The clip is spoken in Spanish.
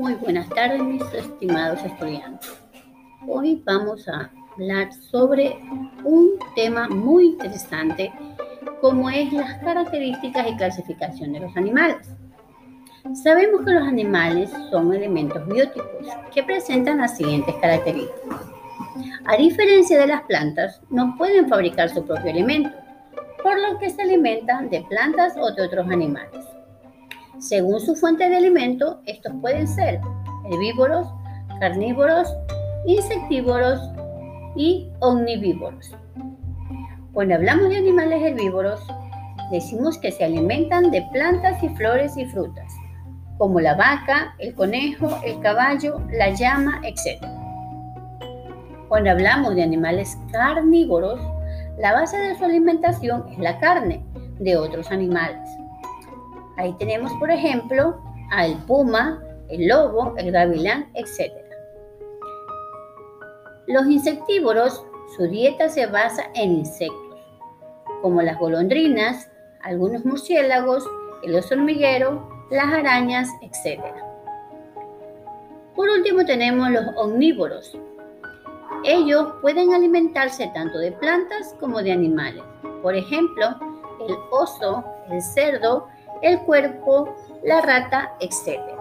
Muy buenas tardes, mis estimados estudiantes. Hoy vamos a hablar sobre un tema muy interesante como es las características y clasificación de los animales. Sabemos que los animales son elementos bióticos que presentan las siguientes características. A diferencia de las plantas, no pueden fabricar su propio alimento, por lo que se alimentan de plantas o de otros animales. Según su fuente de alimento, estos pueden ser herbívoros, carnívoros, insectívoros y omnivívoros. Cuando hablamos de animales herbívoros, decimos que se alimentan de plantas y flores y frutas, como la vaca, el conejo, el caballo, la llama, etc. Cuando hablamos de animales carnívoros, la base de su alimentación es la carne de otros animales. Ahí tenemos, por ejemplo, al puma, el lobo, el gavilán, etc. Los insectívoros, su dieta se basa en insectos, como las golondrinas, algunos murciélagos, el oso hormiguero, las arañas, etc. Por último tenemos los omnívoros. Ellos pueden alimentarse tanto de plantas como de animales. Por ejemplo, el oso, el cerdo, el cuerpo, la rata, etc.